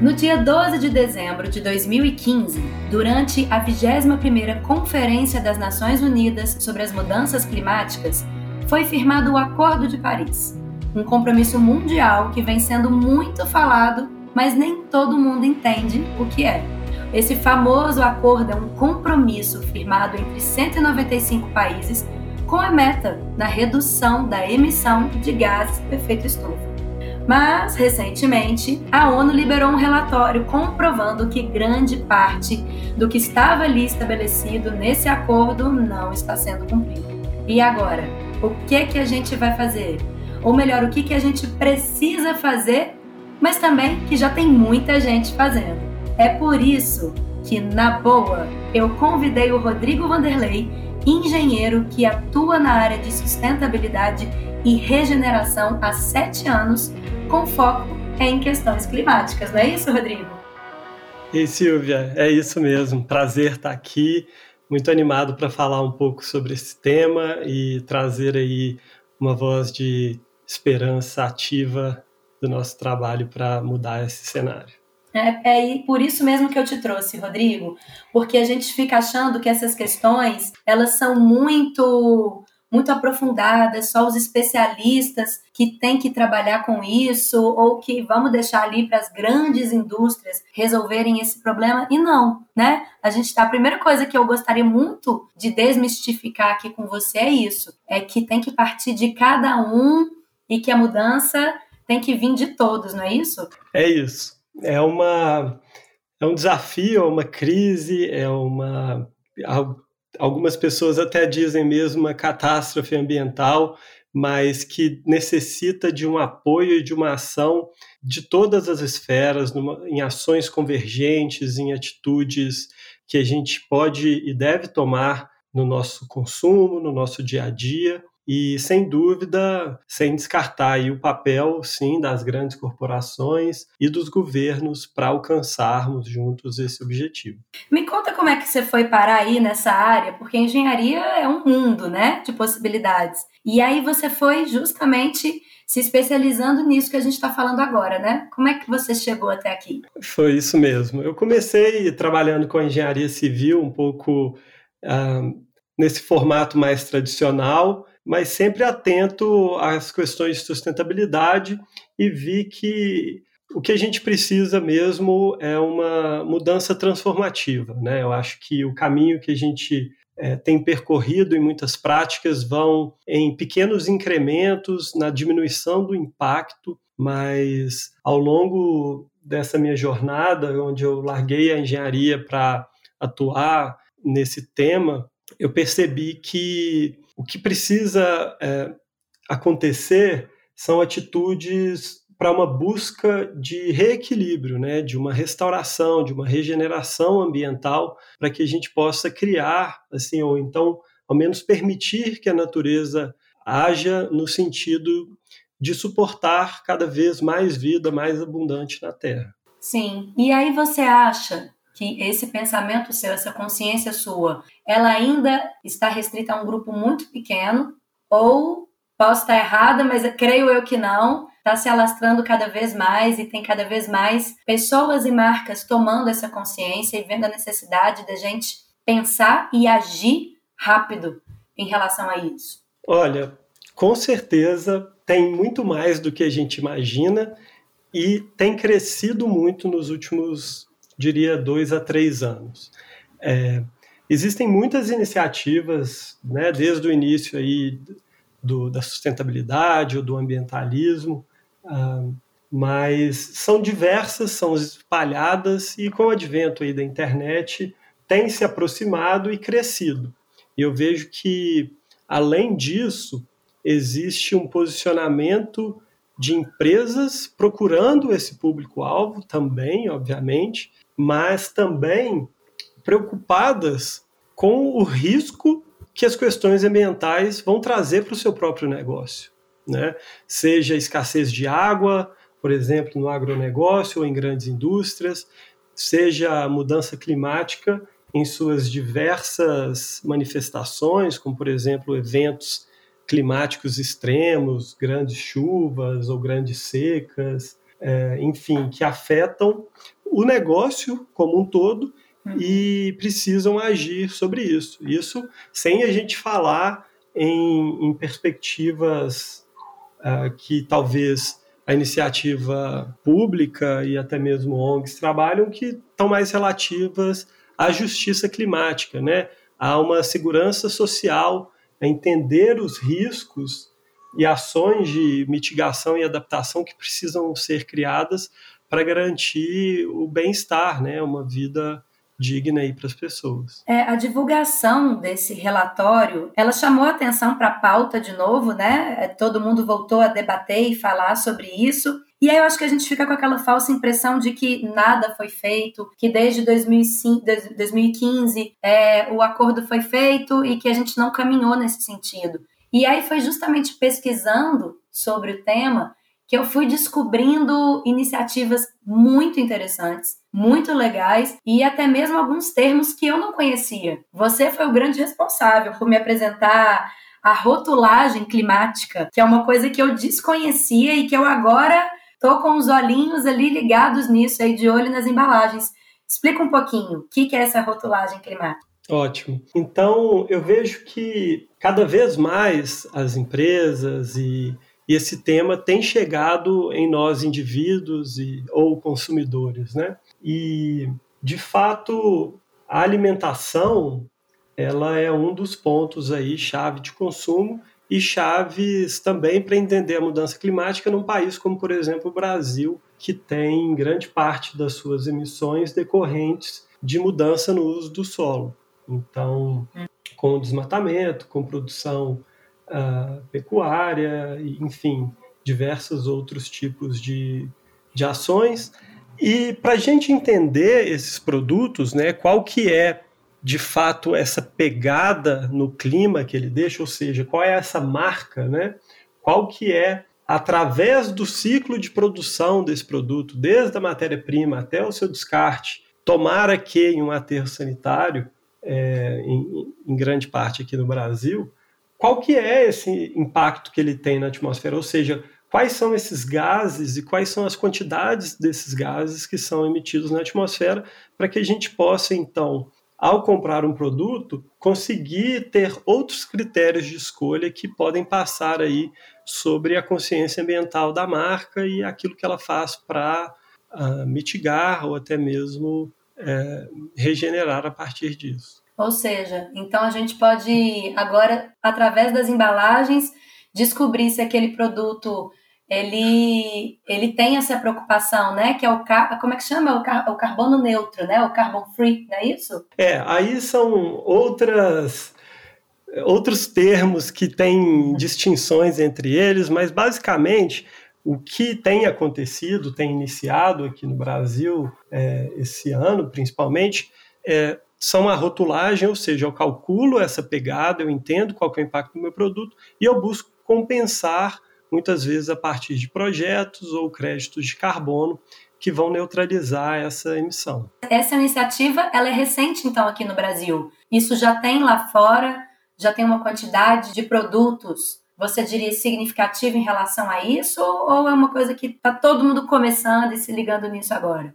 No dia 12 de dezembro de 2015, durante a 21ª Conferência das Nações Unidas sobre as Mudanças Climáticas, foi firmado o Acordo de Paris, um compromisso mundial que vem sendo muito falado, mas nem todo mundo entende o que é. Esse famoso acordo é um compromisso firmado entre 195 países com a meta da redução da emissão de gases do efeito estufa. Mas, recentemente, a ONU liberou um relatório comprovando que grande parte do que estava ali estabelecido nesse acordo não está sendo cumprido. E agora, o que que a gente vai fazer? Ou melhor, o que que a gente precisa fazer, mas também que já tem muita gente fazendo. É por isso que, na boa, eu convidei o Rodrigo Vanderlei, engenheiro que atua na área de sustentabilidade e regeneração há sete anos com foco em questões climáticas, não é isso, Rodrigo? E Silvia, é isso mesmo. Prazer estar aqui, muito animado para falar um pouco sobre esse tema e trazer aí uma voz de esperança ativa do nosso trabalho para mudar esse cenário. É, é por isso mesmo que eu te trouxe, Rodrigo, porque a gente fica achando que essas questões elas são muito muito aprofundadas, só os especialistas que têm que trabalhar com isso, ou que vamos deixar ali para as grandes indústrias resolverem esse problema. E não, né? A gente tá. A primeira coisa que eu gostaria muito de desmistificar aqui com você é isso: é que tem que partir de cada um e que a mudança tem que vir de todos, não é isso? É isso. É uma. É um desafio, é uma crise, é uma algumas pessoas até dizem mesmo uma catástrofe ambiental, mas que necessita de um apoio e de uma ação de todas as esferas, numa, em ações convergentes, em atitudes que a gente pode e deve tomar no nosso consumo, no nosso dia a dia, e, sem dúvida, sem descartar o papel, sim, das grandes corporações e dos governos para alcançarmos juntos esse objetivo. Me conta como é que você foi parar aí nessa área, porque engenharia é um mundo, né, de possibilidades. E aí você foi justamente se especializando nisso que a gente está falando agora, né? Como é que você chegou até aqui? Foi isso mesmo. Eu comecei trabalhando com engenharia civil um pouco uh, nesse formato mais tradicional, mas sempre atento às questões de sustentabilidade e vi que o que a gente precisa mesmo é uma mudança transformativa. Né? Eu acho que o caminho que a gente é, tem percorrido em muitas práticas vão em pequenos incrementos na diminuição do impacto, mas ao longo dessa minha jornada, onde eu larguei a engenharia para atuar nesse tema, eu percebi que o que precisa é, acontecer são atitudes para uma busca de reequilíbrio, né, de uma restauração, de uma regeneração ambiental, para que a gente possa criar, assim, ou então, ao menos permitir que a natureza haja no sentido de suportar cada vez mais vida mais abundante na Terra. Sim. E aí você acha que esse pensamento seu, essa consciência sua, ela ainda está restrita a um grupo muito pequeno, ou posso estar errada, mas creio eu que não, está se alastrando cada vez mais e tem cada vez mais pessoas e marcas tomando essa consciência e vendo a necessidade da gente pensar e agir rápido em relação a isso? Olha, com certeza tem muito mais do que a gente imagina e tem crescido muito nos últimos diria, dois a três anos. É, existem muitas iniciativas, né, desde o início aí do, da sustentabilidade ou do ambientalismo, uh, mas são diversas, são espalhadas e com o advento aí da internet tem se aproximado e crescido. E eu vejo que, além disso, existe um posicionamento de empresas procurando esse público-alvo também, obviamente, mas também preocupadas com o risco que as questões ambientais vão trazer para o seu próprio negócio. Né? Seja escassez de água, por exemplo, no agronegócio ou em grandes indústrias, seja a mudança climática em suas diversas manifestações, como, por exemplo, eventos climáticos extremos, grandes chuvas ou grandes secas, é, enfim, que afetam o negócio como um todo uhum. e precisam agir sobre isso. Isso sem a gente falar em, em perspectivas uh, que talvez a iniciativa pública e até mesmo ONGs trabalham que estão mais relativas à justiça climática, né? Há uma segurança social, a entender os riscos e ações de mitigação e adaptação que precisam ser criadas para garantir o bem-estar, né? Uma vida digna aí para as pessoas. É, a divulgação desse relatório, ela chamou a atenção para a pauta de novo, né? É, todo mundo voltou a debater e falar sobre isso. E aí eu acho que a gente fica com aquela falsa impressão de que nada foi feito, que desde 2005, 2015 é, o acordo foi feito e que a gente não caminhou nesse sentido. E aí foi justamente pesquisando sobre o tema que eu fui descobrindo iniciativas muito interessantes, muito legais e até mesmo alguns termos que eu não conhecia. Você foi o grande responsável por me apresentar a rotulagem climática, que é uma coisa que eu desconhecia e que eu agora tô com os olhinhos ali ligados nisso aí de olho nas embalagens. Explica um pouquinho o que é essa rotulagem climática. Ótimo. Então, eu vejo que cada vez mais as empresas e e esse tema tem chegado em nós indivíduos e, ou consumidores, né? E de fato a alimentação ela é um dos pontos aí chave de consumo e chaves também para entender a mudança climática num país como por exemplo o Brasil que tem grande parte das suas emissões decorrentes de mudança no uso do solo. Então, com o desmatamento, com produção uh, pecuária, enfim, diversos outros tipos de, de ações. E para a gente entender esses produtos, né, qual que é de fato essa pegada no clima que ele deixa, ou seja, qual é essa marca, né? Qual que é através do ciclo de produção desse produto, desde a matéria-prima até o seu descarte, tomara que em um aterro sanitário, é, em, em grande parte aqui no Brasil, qual que é esse impacto que ele tem na atmosfera? Ou seja, quais são esses gases e quais são as quantidades desses gases que são emitidos na atmosfera para que a gente possa, então, ao comprar um produto, conseguir ter outros critérios de escolha que podem passar aí sobre a consciência ambiental da marca e aquilo que ela faz para uh, ah, mitigar ou até mesmo uh, regenerar a partir disso. Ou seja, então a gente pode agora, através das embalagens, descobrir se aquele produto ele, ele tem essa preocupação, né? Que é o como é que chama? O, car, o carbono neutro, né? O carbon free, não é isso? É, aí são outras outros termos que têm distinções entre eles, mas basicamente o que tem acontecido, tem iniciado aqui no Brasil é, esse ano, principalmente, é, são a rotulagem, ou seja, eu calculo essa pegada, eu entendo qual é o impacto do meu produto e eu busco compensar muitas vezes a partir de projetos ou créditos de carbono que vão neutralizar essa emissão. Essa iniciativa ela é recente então aqui no Brasil. Isso já tem lá fora, já tem uma quantidade de produtos. Você diria significativa em relação a isso ou é uma coisa que está todo mundo começando e se ligando nisso agora?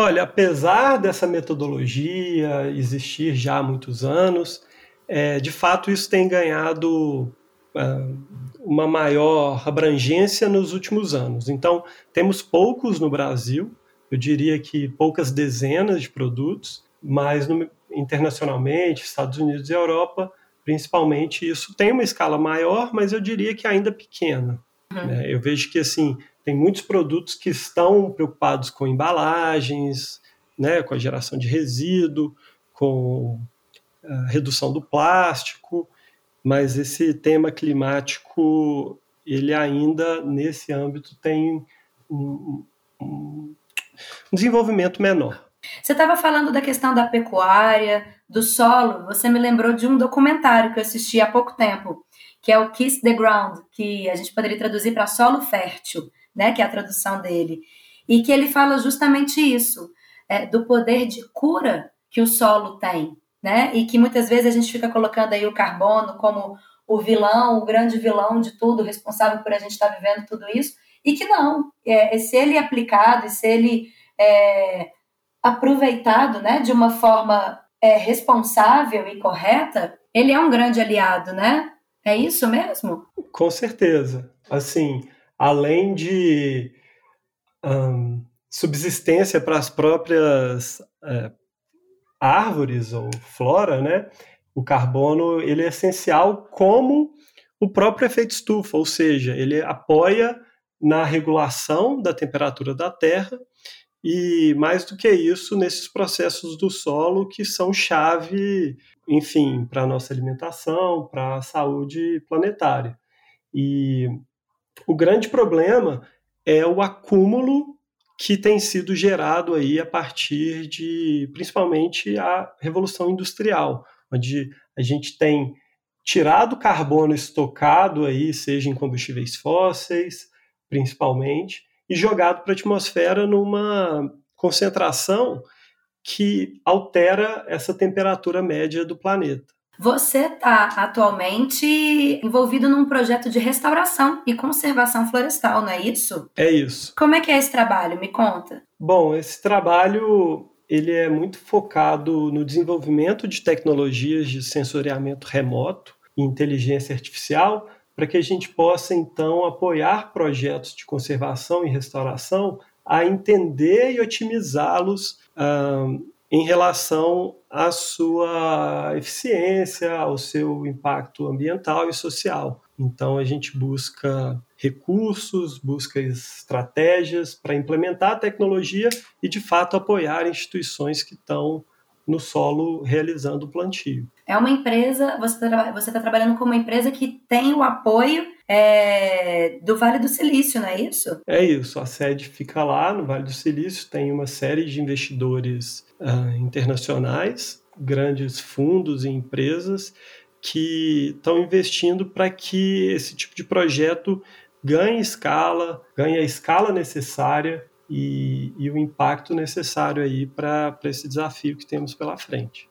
Olha, apesar dessa metodologia existir já há muitos anos, é, de fato isso tem ganhado uh, uma maior abrangência nos últimos anos. Então, temos poucos no Brasil, eu diria que poucas dezenas de produtos, mas no, internacionalmente, Estados Unidos e Europa, principalmente, isso tem uma escala maior, mas eu diria que ainda pequena. Uhum. Né? Eu vejo que assim tem muitos produtos que estão preocupados com embalagens, né, com a geração de resíduo, com a redução do plástico, mas esse tema climático, ele ainda nesse âmbito tem um, um desenvolvimento menor. Você estava falando da questão da pecuária, do solo, você me lembrou de um documentário que eu assisti há pouco tempo, que é o Kiss the Ground, que a gente poderia traduzir para solo fértil né, que é a tradução dele, e que ele fala justamente isso, é, do poder de cura que o solo tem, né, e que muitas vezes a gente fica colocando aí o carbono como o vilão, o grande vilão de tudo, responsável por a gente estar vivendo tudo isso, e que não, é, se ele aplicado, se ele é, aproveitado né, de uma forma é, responsável e correta, ele é um grande aliado, né? É isso mesmo? Com certeza. Assim, além de um, subsistência para as próprias é, árvores ou flora, né? O carbono ele é essencial como o próprio efeito estufa, ou seja, ele apoia na regulação da temperatura da Terra e mais do que isso nesses processos do solo que são chave, enfim, para a nossa alimentação, para a saúde planetária. E o grande problema é o acúmulo que tem sido gerado aí a partir de, principalmente, a revolução industrial, onde a gente tem tirado carbono estocado aí, seja em combustíveis fósseis, principalmente, e jogado para a atmosfera numa concentração que altera essa temperatura média do planeta. Você está atualmente envolvido num projeto de restauração e conservação florestal, não é isso? É isso. Como é que é esse trabalho? Me conta. Bom, esse trabalho ele é muito focado no desenvolvimento de tecnologias de sensoriamento remoto e inteligência artificial para que a gente possa então apoiar projetos de conservação e restauração a entender e otimizá-los em relação à sua eficiência, ao seu impacto ambiental e social. Então, a gente busca recursos, busca estratégias para implementar a tecnologia e, de fato, apoiar instituições que estão no solo realizando o plantio. É uma empresa, você está tá trabalhando com uma empresa que tem o apoio é, do Vale do Silício, não é isso? É isso, a sede fica lá no Vale do Silício, tem uma série de investidores uh, internacionais, grandes fundos e empresas que estão investindo para que esse tipo de projeto ganhe escala, ganhe a escala necessária e, e o impacto necessário aí para esse desafio que temos pela frente.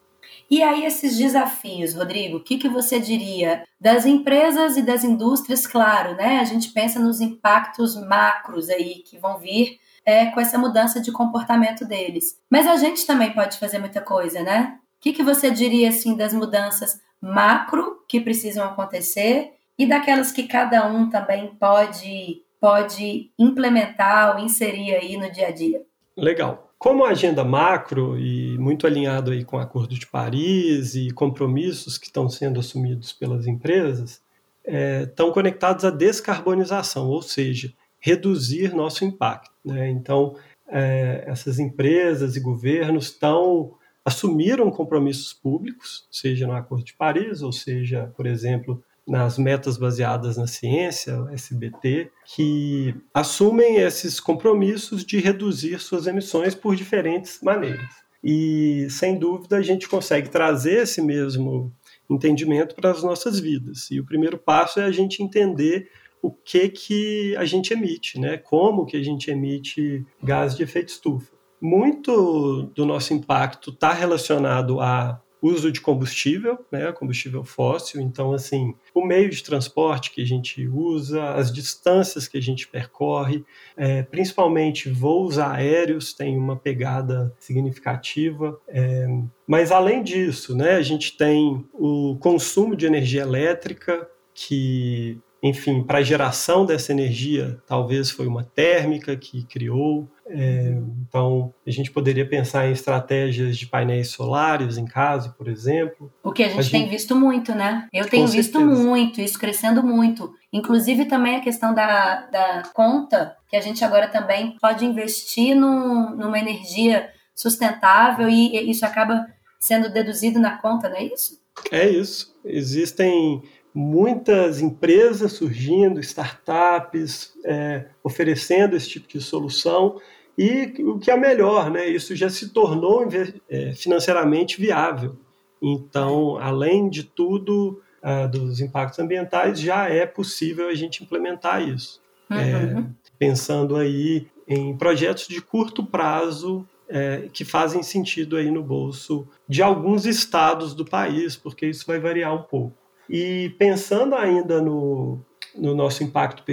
E aí, esses desafios, Rodrigo, o que, que você diria das empresas e das indústrias? Claro, né? A gente pensa nos impactos macros aí que vão vir é, com essa mudança de comportamento deles. Mas a gente também pode fazer muita coisa, né? O que, que você diria assim das mudanças macro que precisam acontecer e daquelas que cada um também pode pode implementar ou inserir aí no dia a dia? Legal. Como agenda macro e muito alinhado aí com o Acordo de Paris e compromissos que estão sendo assumidos pelas empresas, é, estão conectados à descarbonização, ou seja, reduzir nosso impacto. Né? Então, é, essas empresas e governos estão assumiram compromissos públicos, seja no Acordo de Paris, ou seja, por exemplo, nas metas baseadas na ciência, SBT, que assumem esses compromissos de reduzir suas emissões por diferentes maneiras. E, sem dúvida, a gente consegue trazer esse mesmo entendimento para as nossas vidas. E o primeiro passo é a gente entender o que que a gente emite, né? Como que a gente emite gás de efeito estufa. Muito do nosso impacto está relacionado a uso de combustível, né, combustível fóssil. Então, assim, o meio de transporte que a gente usa, as distâncias que a gente percorre, é, principalmente voos aéreos, tem uma pegada significativa. É, mas, além disso, né, a gente tem o consumo de energia elétrica, que enfim, para a geração dessa energia, talvez foi uma térmica que criou. É, então, a gente poderia pensar em estratégias de painéis solares em casa, por exemplo. O que a gente, a gente... tem visto muito, né? Eu tenho Com visto certeza. muito, isso crescendo muito. Inclusive também a questão da, da conta, que a gente agora também pode investir no, numa energia sustentável e isso acaba sendo deduzido na conta, não é isso? É isso. Existem muitas empresas surgindo, startups é, oferecendo esse tipo de solução e o que é melhor, né? Isso já se tornou é, financeiramente viável. Então, além de tudo uh, dos impactos ambientais, já é possível a gente implementar isso. Uhum. É, pensando aí em projetos de curto prazo é, que fazem sentido aí no bolso de alguns estados do país, porque isso vai variar um pouco. E pensando ainda no, no nosso impacto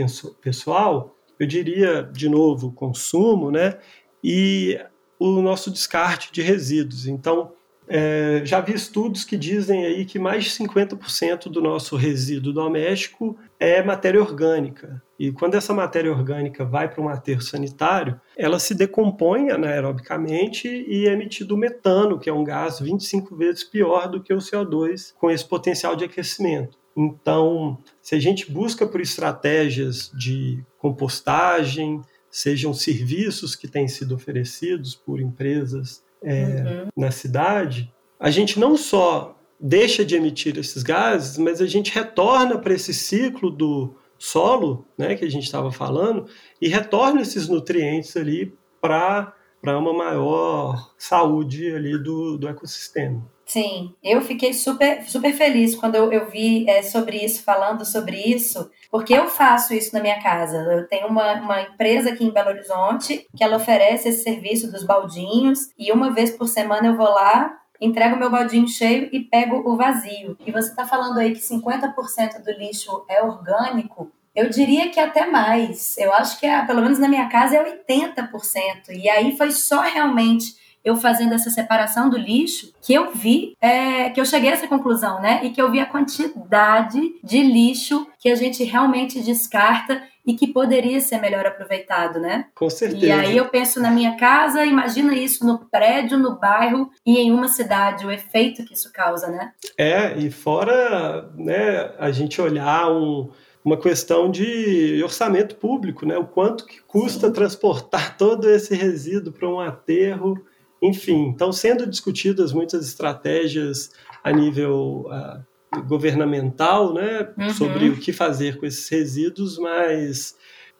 pessoal, eu diria, de novo, consumo, né? E o nosso descarte de resíduos. Então, é, já vi estudos que dizem aí que mais de 50% do nosso resíduo doméstico é matéria orgânica. E quando essa matéria orgânica vai para um aterro sanitário, ela se decompõe anaerobicamente e é emitido metano, que é um gás 25 vezes pior do que o CO2 com esse potencial de aquecimento. Então, se a gente busca por estratégias de compostagem, sejam serviços que têm sido oferecidos por empresas é, uhum. na cidade, a gente não só deixa de emitir esses gases, mas a gente retorna para esse ciclo do solo, né, que a gente estava falando, e retorna esses nutrientes ali para uma maior saúde ali do, do ecossistema. Sim, eu fiquei super, super feliz quando eu, eu vi é, sobre isso, falando sobre isso, porque eu faço isso na minha casa. Eu tenho uma, uma empresa aqui em Belo Horizonte que ela oferece esse serviço dos baldinhos e uma vez por semana eu vou lá, entrego meu baldinho cheio e pego o vazio. E você está falando aí que 50% do lixo é orgânico. Eu diria que até mais. Eu acho que, é, pelo menos na minha casa, é 80%. E aí foi só realmente eu fazendo essa separação do lixo, que eu vi, é, que eu cheguei a essa conclusão, né? E que eu vi a quantidade de lixo que a gente realmente descarta e que poderia ser melhor aproveitado, né? Com certeza. E aí eu penso na minha casa, imagina isso no prédio, no bairro e em uma cidade, o efeito que isso causa, né? É, e fora, né, a gente olhar um uma questão de orçamento público, né? O quanto que custa Sim. transportar todo esse resíduo para um aterro enfim, estão sendo discutidas muitas estratégias a nível uh, governamental, né, uhum. sobre o que fazer com esses resíduos, mas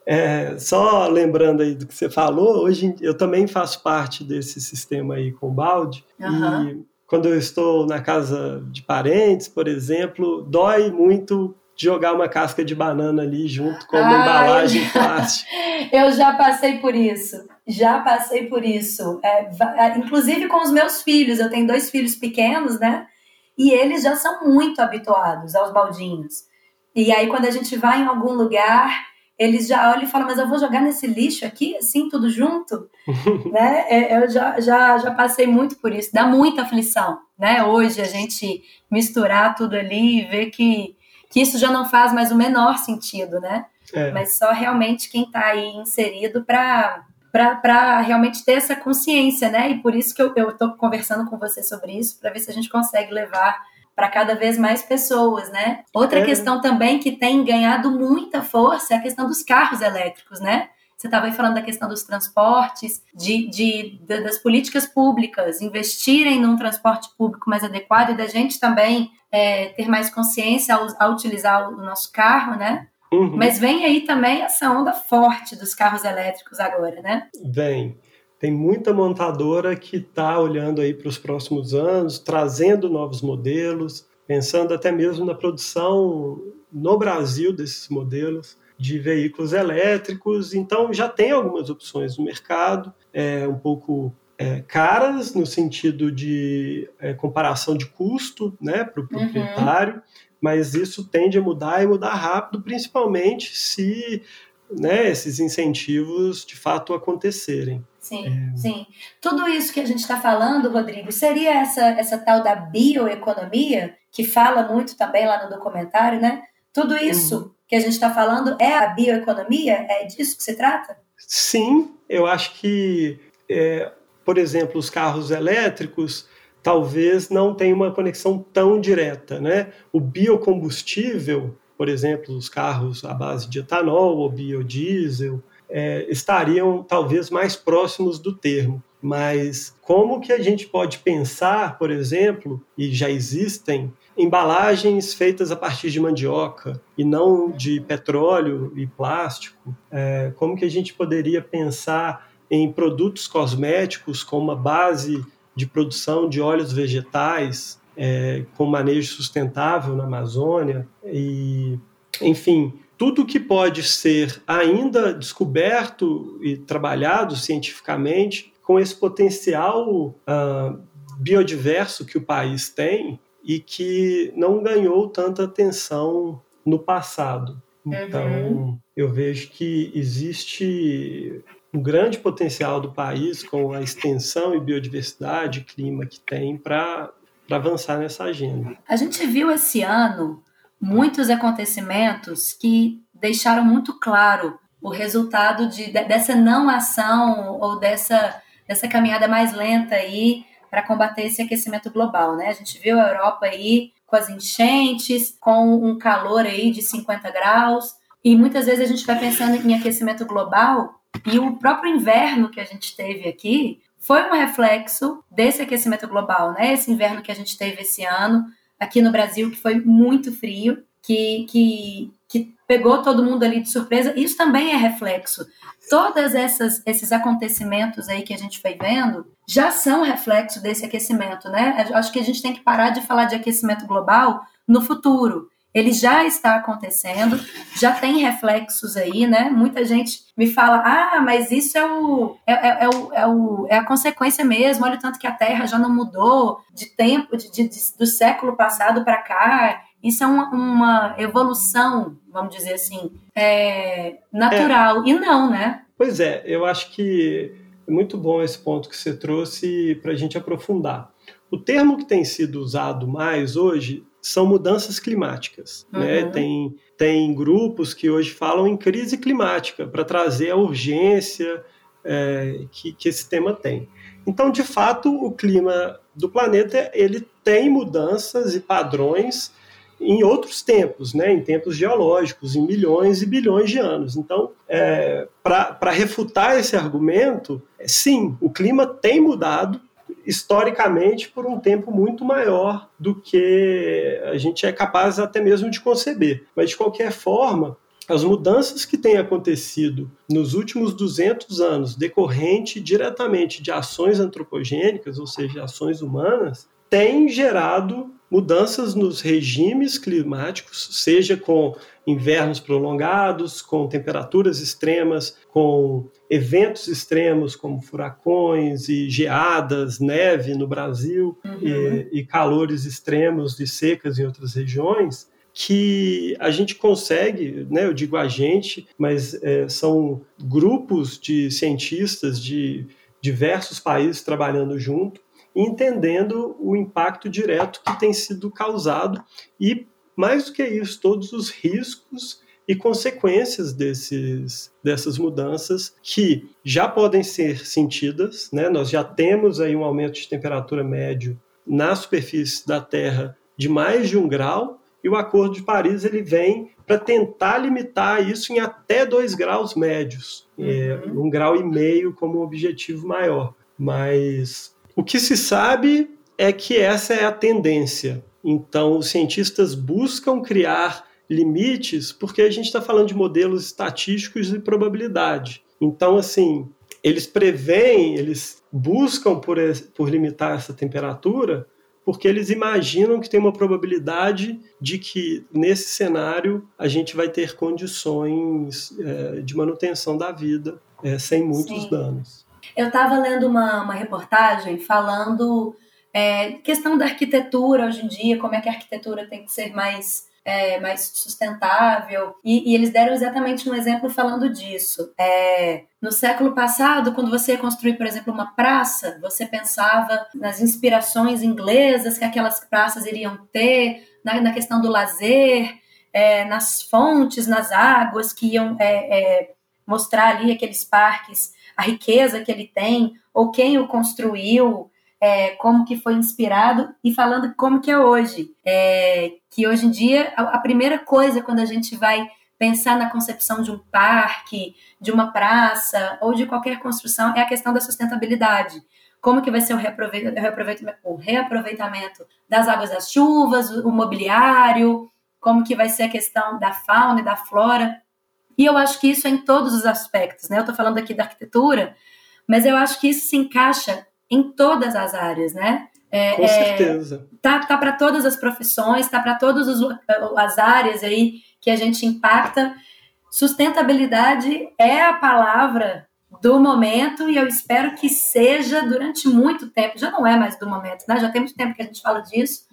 é, só lembrando aí do que você falou, hoje eu também faço parte desse sistema aí com balde uhum. e quando eu estou na casa de parentes, por exemplo, dói muito jogar uma casca de banana ali junto com uma ah, embalagem eu já, plástica. Eu já passei por isso. Já passei por isso. É, é, inclusive com os meus filhos. Eu tenho dois filhos pequenos, né? E eles já são muito habituados aos baldinhos. E aí, quando a gente vai em algum lugar, eles já olham e falam, mas eu vou jogar nesse lixo aqui, assim, tudo junto? né? É, eu já, já, já passei muito por isso. Dá muita aflição, né? Hoje, a gente misturar tudo ali e ver que que isso já não faz mais o menor sentido, né? É. Mas só realmente quem está aí inserido para para realmente ter essa consciência, né? E por isso que eu estou conversando com você sobre isso, para ver se a gente consegue levar para cada vez mais pessoas, né? Outra é. questão também que tem ganhado muita força é a questão dos carros elétricos, né? Você estava aí falando da questão dos transportes, de, de, de, das políticas públicas, investirem num transporte público mais adequado e da gente também é, ter mais consciência ao, ao, utilizar o nosso carro, né? Uhum. Mas vem aí também essa onda forte dos carros elétricos agora, né? Vem. Tem muita montadora que está olhando aí para os próximos anos, trazendo novos modelos, pensando até mesmo na produção no Brasil desses modelos de veículos elétricos. Então já tem algumas opções no mercado, é, um pouco é, caras no sentido de é, comparação de custo né, para o uhum. proprietário, uhum. mas isso tende a mudar e mudar rápido, principalmente se né, esses incentivos de fato acontecerem. Sim, é... sim. Tudo isso que a gente está falando, Rodrigo, seria essa, essa tal da bioeconomia, que fala muito também lá no documentário, né? Tudo isso uhum. Que a gente está falando é a bioeconomia? É disso que se trata? Sim, eu acho que é, por exemplo, os carros elétricos talvez não tenham uma conexão tão direta, né? O biocombustível, por exemplo, os carros à base de etanol ou biodiesel, é, estariam talvez mais próximos do termo. Mas como que a gente pode pensar, por exemplo, e já existem embalagens feitas a partir de mandioca e não de petróleo e plástico? É, como que a gente poderia pensar em produtos cosméticos com uma base de produção de óleos vegetais é, com manejo sustentável na Amazônia e, enfim, tudo que pode ser ainda descoberto e trabalhado cientificamente com esse potencial uh, biodiverso que o país tem e que não ganhou tanta atenção no passado. Então, uhum. eu vejo que existe um grande potencial do país com a extensão e biodiversidade, clima que tem para avançar nessa agenda. A gente viu esse ano muitos acontecimentos que deixaram muito claro o resultado de, dessa não ação ou dessa, dessa caminhada mais lenta aí para combater esse aquecimento global, né? A gente viu a Europa aí com as enchentes, com um calor aí de 50 graus, e muitas vezes a gente vai pensando em aquecimento global e o próprio inverno que a gente teve aqui foi um reflexo desse aquecimento global, né? Esse inverno que a gente teve esse ano aqui no Brasil, que foi muito frio, que, que, pegou todo mundo ali de surpresa. Isso também é reflexo. Todos esses acontecimentos aí que a gente foi vendo já são reflexo desse aquecimento, né? Acho que a gente tem que parar de falar de aquecimento global no futuro. Ele já está acontecendo, já tem reflexos aí, né? Muita gente me fala, ah, mas isso é, o, é, é, é, o, é, o, é a consequência mesmo. Olha o tanto que a Terra já não mudou de tempo, de, de, de do século passado para cá. Isso é uma, uma, evolução, vamos dizer assim, é, natural. É. E não, né? Pois é, eu acho que é muito bom esse ponto que você trouxe para a gente aprofundar. O termo que tem sido usado mais hoje são mudanças climáticas. Né? Uhum. Né? Tem, tem grupos que hoje falam em crise climática para trazer a urgência é, que, que esse tema tem. Então, de fato, o clima do planeta ele tem mudanças e padrões em outros tempos, né, em tempos geológicos, em milhões e bilhões de anos. Então, é, para refutar esse argumento, sim, o clima tem mudado historicamente por um tempo muito maior do que a gente é capaz até mesmo de conceber. Mas, de qualquer forma, as mudanças que têm acontecido nos últimos 200 anos, decorrente diretamente de ações antropogênicas, ou seja, ações humanas, têm gerado mudanças nos regimes climáticos, seja com invernos prolongados, com temperaturas extremas, com eventos extremos como furacões e geadas, neve no Brasil uhum. e, e calores extremos de secas em outras regiões, que a gente consegue, né, eu digo a gente, mas é, são grupos de cientistas de diversos países trabalhando junto entendendo o impacto direto que tem sido causado e, mais do que isso, todos os riscos e consequências desses, dessas mudanças que já podem ser sentidas. Né? Nós já temos aí um aumento de temperatura médio na superfície da Terra de mais de um grau, e o Acordo de Paris ele vem para tentar limitar isso em até dois graus médios, é, uhum. é, um grau e meio como objetivo maior. Mas o que se sabe é que essa é a tendência. Então, os cientistas buscam criar limites porque a gente está falando de modelos estatísticos de probabilidade. Então, assim, eles preveem, eles buscam por, por limitar essa temperatura porque eles imaginam que tem uma probabilidade de que nesse cenário a gente vai ter condições é, de manutenção da vida é, sem muitos Sim. danos. Eu estava lendo uma, uma reportagem falando é, questão da arquitetura hoje em dia, como é que a arquitetura tem que ser mais é, mais sustentável. E, e, eles deram exatamente um exemplo falando disso. É, no século passado, quando você ia construir, por exemplo, uma praça, você pensava nas inspirações inglesas que aquelas praças iriam ter, na, na questão do lazer, é, nas fontes, nas águas que iam é, é, mostrar ali aqueles parques a riqueza que ele tem, ou quem o construiu, é, como que foi inspirado, e falando como que é hoje. É, que hoje em dia, a, a primeira coisa quando a gente vai pensar na concepção de um parque, de uma praça, ou de qualquer construção, é a questão da sustentabilidade. Como que vai ser o reaproveitamento, o reaproveitamento das águas das chuvas, o mobiliário, como que vai ser a questão da fauna e da flora. E eu acho que isso é em todos os aspectos, né? Eu estou falando aqui da arquitetura, mas eu acho que isso se encaixa em todas as áreas, né? É, Com é, certeza. É, tá tá para todas as profissões, tá para todas as áreas aí que a gente impacta. Sustentabilidade é a palavra do momento e eu espero que seja durante muito tempo. Já não é mais do momento, né? Já tem muito tempo que a gente fala disso.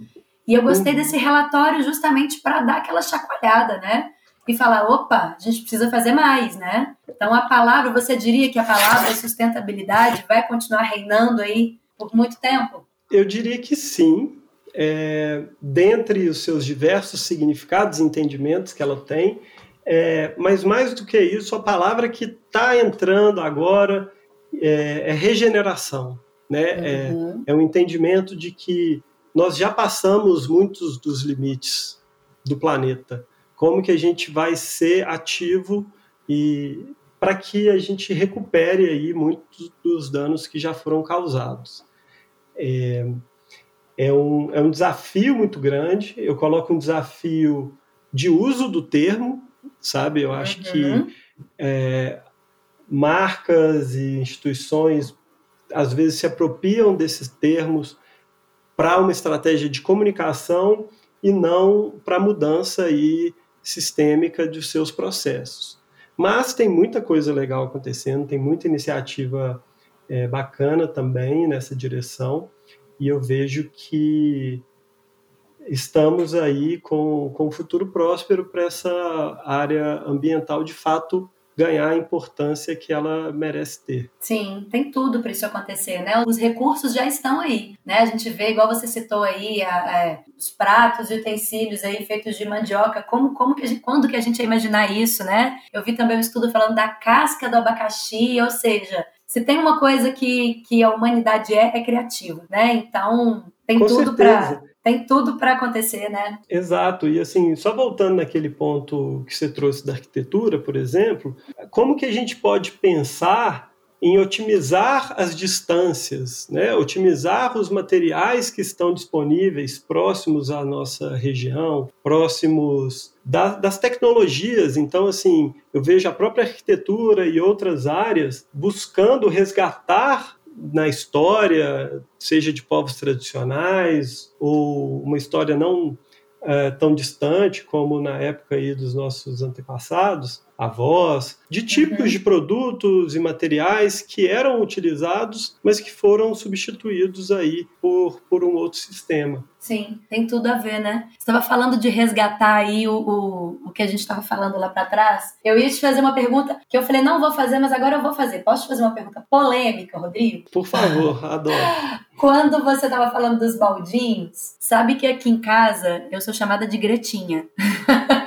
E eu gostei uhum. desse relatório justamente para dar aquela chacoalhada, né? E falar, opa, a gente precisa fazer mais, né? Então a palavra, você diria que a palavra sustentabilidade vai continuar reinando aí por muito tempo? Eu diria que sim. É, dentre os seus diversos significados e entendimentos que ela tem, é, mas mais do que isso, a palavra que está entrando agora é, é regeneração. Né? É, uhum. É, é um entendimento de que nós já passamos muitos dos limites do planeta. Como que a gente vai ser ativo e para que a gente recupere aí muitos dos danos que já foram causados. É, é, um, é um desafio muito grande. Eu coloco um desafio de uso do termo, sabe? Eu acho uhum. que é, marcas e instituições às vezes se apropriam desses termos para uma estratégia de comunicação e não para mudança aí sistêmica de seus processos. Mas tem muita coisa legal acontecendo, tem muita iniciativa é, bacana também nessa direção, e eu vejo que estamos aí com, com um futuro próspero para essa área ambiental de fato ganhar a importância que ela merece ter. Sim, tem tudo para isso acontecer, né? Os recursos já estão aí, né? A gente vê, igual você citou aí, a, a, os pratos e utensílios aí feitos de mandioca, como, como que a gente, quando que a gente ia imaginar isso, né? Eu vi também um estudo falando da casca do abacaxi, ou seja, se tem uma coisa que, que a humanidade é, é criativa, né? Então, tem Com tudo para tem tudo para acontecer, né? Exato. E assim, só voltando naquele ponto que você trouxe da arquitetura, por exemplo, como que a gente pode pensar em otimizar as distâncias, né? otimizar os materiais que estão disponíveis próximos à nossa região, próximos da, das tecnologias. Então, assim, eu vejo a própria arquitetura e outras áreas buscando resgatar na história, seja de povos tradicionais ou uma história não é, tão distante como na época aí dos nossos antepassados, avós, de tipos uhum. de produtos e materiais que eram utilizados, mas que foram substituídos aí por, por um outro sistema. Sim, tem tudo a ver, né? Você estava falando de resgatar aí o, o, o que a gente estava falando lá para trás. Eu ia te fazer uma pergunta que eu falei, não vou fazer, mas agora eu vou fazer. Posso te fazer uma pergunta polêmica, Rodrigo? Por favor, adoro. Quando você estava falando dos baldinhos, sabe que aqui em casa eu sou chamada de Gretinha.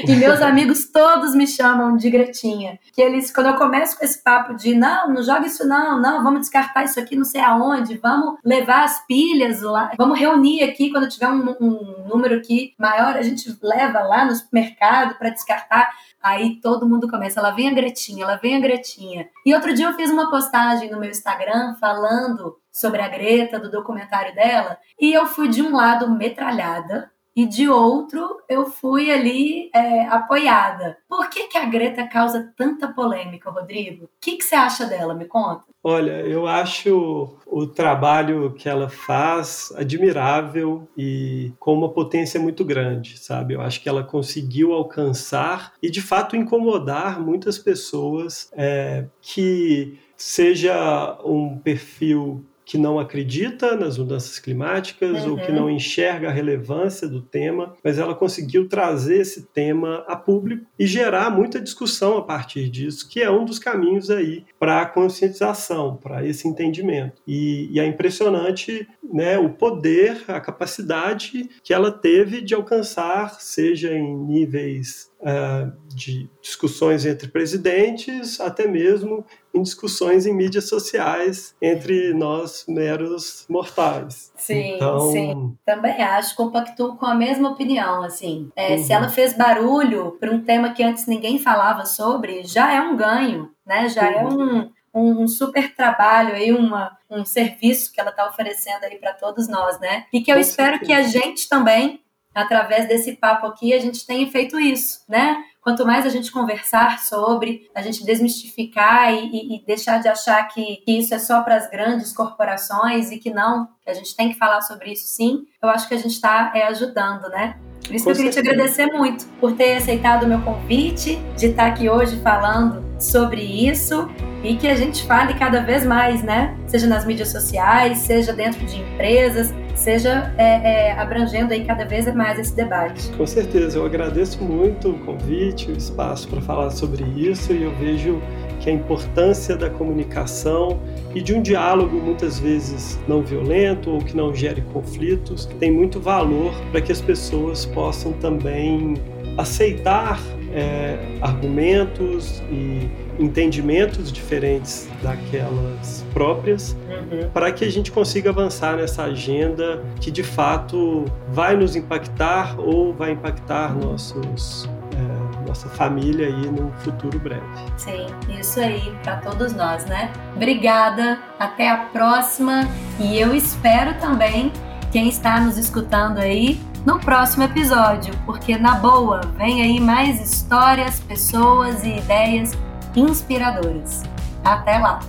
e meus amigos todos me chamam de Gretinha. Que eles, quando eu começo com esse papo de não, não joga isso não, não, vamos descartar isso aqui não sei aonde, vamos levar as pilhas lá, vamos reunir aqui quando tiver um, um número aqui maior, a gente leva lá no supermercado para descartar. Aí todo mundo começa, ela vem a Gretinha, ela vem a Gretinha. E outro dia eu fiz uma postagem no meu Instagram falando sobre a Greta, do documentário dela, e eu fui de um lado metralhada, e de outro eu fui ali é, apoiada. Por que, que a Greta causa tanta polêmica, Rodrigo? O que, que você acha dela? Me conta. Olha, eu acho o trabalho que ela faz admirável e com uma potência muito grande, sabe? Eu acho que ela conseguiu alcançar e de fato incomodar muitas pessoas é, que seja um perfil que não acredita nas mudanças climáticas uhum. ou que uhum. não enxerga a relevância do tema, mas ela conseguiu trazer esse tema a público e gerar muita discussão a partir disso, que é um dos caminhos aí para a conscientização, para esse entendimento. E, e é impressionante né, o poder, a capacidade que ela teve de alcançar, seja em níveis uh, de discussões entre presidentes, até mesmo em discussões em mídias sociais entre nós meros mortais. Sim, então... sim. Também acho, compactuo com a mesma opinião, assim. É, uhum. Se ela fez barulho para um tema que antes ninguém falava sobre, já é um ganho, né? Já é uhum. é um, um super trabalho aí, uma, um serviço que ela está oferecendo aí para todos nós, né? E que eu espero que a gente também através desse papo aqui, a gente tenha feito isso, né? Quanto mais a gente conversar sobre, a gente desmistificar e, e deixar de achar que, que isso é só para as grandes corporações e que não, que a gente tem que falar sobre isso sim, eu acho que a gente está é, ajudando, né? Por isso que eu queria te agradecer muito por ter aceitado o meu convite, de estar aqui hoje falando sobre isso e que a gente fale cada vez mais, né? Seja nas mídias sociais, seja dentro de empresas, seja é, é, abrangendo aí cada vez mais esse debate. Com certeza, eu agradeço muito o convite, o espaço para falar sobre isso e eu vejo que a importância da comunicação e de um diálogo muitas vezes não violento ou que não gere conflitos tem muito valor para que as pessoas possam também aceitar é, argumentos e entendimentos diferentes daquelas próprias, uhum. para que a gente consiga avançar nessa agenda que de fato vai nos impactar ou vai impactar nossos nossa família aí no futuro breve. Sim, isso aí para todos nós, né? Obrigada, até a próxima e eu espero também quem está nos escutando aí no próximo episódio, porque na boa, vem aí mais histórias, pessoas e ideias inspiradoras. Até lá!